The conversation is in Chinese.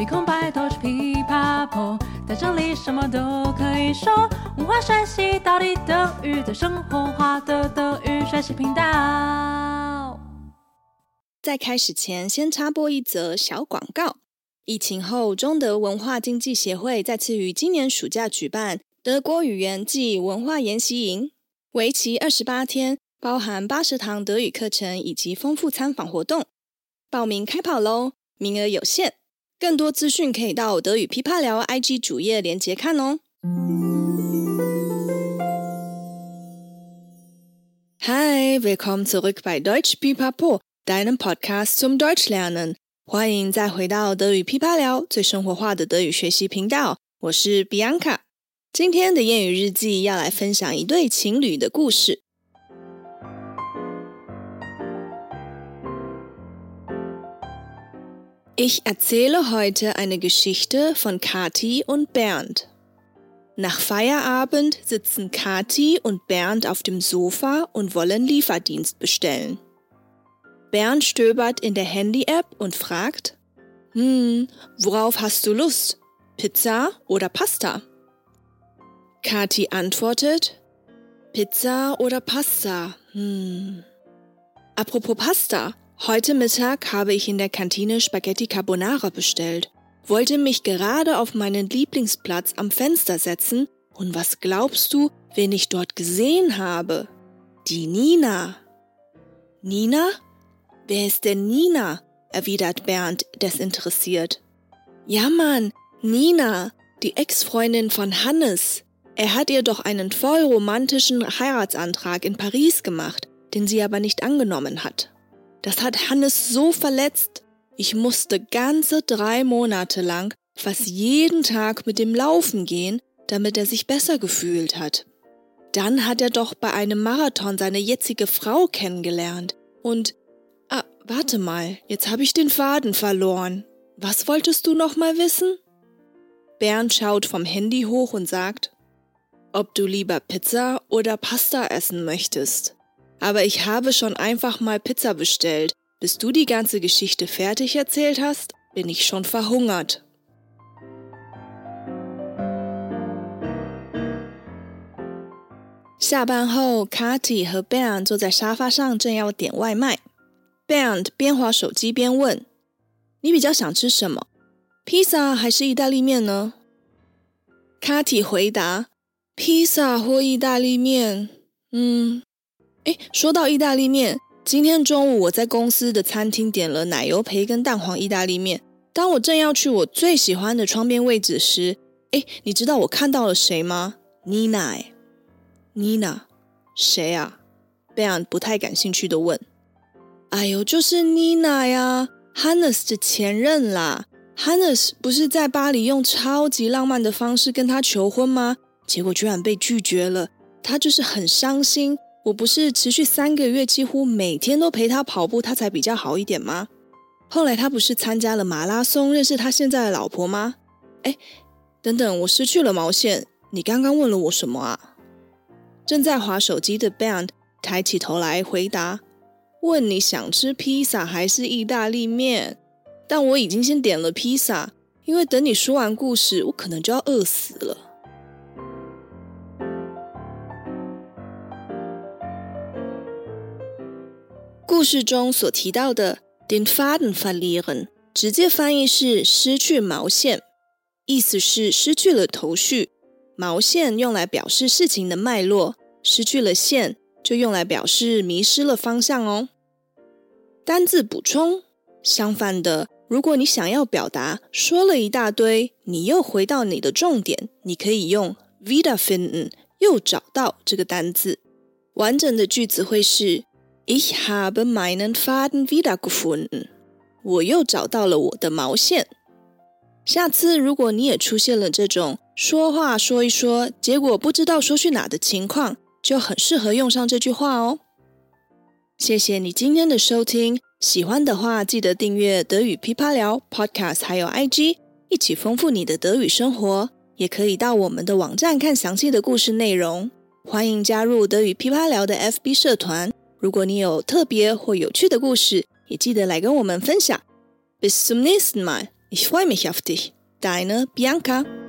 没空拜托去噼啪婆，在这里什么都可以说。文化学习到底等于在生活化的德语学习频道。在开始前，先插播一则小广告。疫情后，中德文化经济协会再次于今年暑假举办德国语言暨文化研习营，为期二十八天，包含八十堂德语课程以及丰富参访活动。报名开跑喽，名额有限。更多资讯可以到德语琵琶聊 IG 主页连结看哦。Hi, willkommen zurück bei Deutsch Pipapo, deinem Podcast zum Deutschlernen。欢迎再回到德语琵琶聊最生活化的德语学习频道，我是 Bianca。今天的谚语日记要来分享一对情侣的故事。Ich erzähle heute eine Geschichte von Kathi und Bernd. Nach Feierabend sitzen Kathi und Bernd auf dem Sofa und wollen Lieferdienst bestellen. Bernd stöbert in der Handy-App und fragt, hm, worauf hast du Lust? Pizza oder Pasta? Kathi antwortet, Pizza oder Pasta? Hm. Apropos Pasta, heute Mittag habe ich in der Kantine Spaghetti Carbonara bestellt wollte mich gerade auf meinen Lieblingsplatz am Fenster setzen, und was glaubst du, wen ich dort gesehen habe? Die Nina. Nina? Wer ist denn Nina? erwidert Bernd desinteressiert. Ja, Mann, Nina, die Ex-Freundin von Hannes. Er hat ihr doch einen voll romantischen Heiratsantrag in Paris gemacht, den sie aber nicht angenommen hat. Das hat Hannes so verletzt, ich musste ganze drei Monate lang fast jeden Tag mit dem Laufen gehen, damit er sich besser gefühlt hat. Dann hat er doch bei einem Marathon seine jetzige Frau kennengelernt. Und, ah, warte mal, jetzt habe ich den Faden verloren. Was wolltest du noch mal wissen? Bernd schaut vom Handy hoch und sagt, ob du lieber Pizza oder Pasta essen möchtest Aber ich habe schon einfach mal Pizza bestellt bis du die ganze Geschichte fertig erzählt hast, bin ich schon verhungert. 下班后，Kathi 和 Bernd 坐在沙发上，正要点外卖。Bernd 边滑手机边问：“你比较想吃什么？披萨还是意大利面呢？”Kathi 回答：“披萨或意大利面。”嗯， 诶，说到意大利面。今天中午我在公司的餐厅点了奶油培根蛋黄意大利面。当我正要去我最喜欢的窗边位置时，哎，你知道我看到了谁吗？Nina，Nina，谁啊？Bernd 不太感兴趣的问。哎呦，就是 Nina 呀，Hannes 的前任啦。Hannes 不是在巴黎用超级浪漫的方式跟他求婚吗？结果居然被拒绝了，他就是很伤心。我不是持续三个月，几乎每天都陪他跑步，他才比较好一点吗？后来他不是参加了马拉松，认识他现在的老婆吗？哎，等等，我失去了毛线。你刚刚问了我什么啊？正在划手机的 Bernd 抬起头来回答：“问你想吃披萨还是意大利面？但我已经先点了披萨，因为等你说完故事，我可能就要饿死了。”故事中所提到的 den Faden verlieren，直接翻译是失去毛线，意思是失去了头绪。毛线用来表示事情的脉络，失去了线就用来表示迷失了方向哦。单字补充：相反的，如果你想要表达说了一大堆，你又回到你的重点，你可以用 wiederfinden，又找到这个单字。完整的句子会是。Ich habe meinen Faden wiedergefunden。我又找到了我的毛线。下次如果你也出现了这种说话说一说，结果不知道说去哪的情况，就很适合用上这句话哦。谢谢你今天的收听，喜欢的话记得订阅德语噼啪聊 Podcast，还有 IG，一起丰富你的德语生活。也可以到我们的网站看详细的故事内容。欢迎加入德语噼啪聊的 FB 社团。如果你有特别或有趣的故事，也记得来跟我们分享。Bis zum nächsten Mal，Ich freue mich auf dich. Deine Bianca.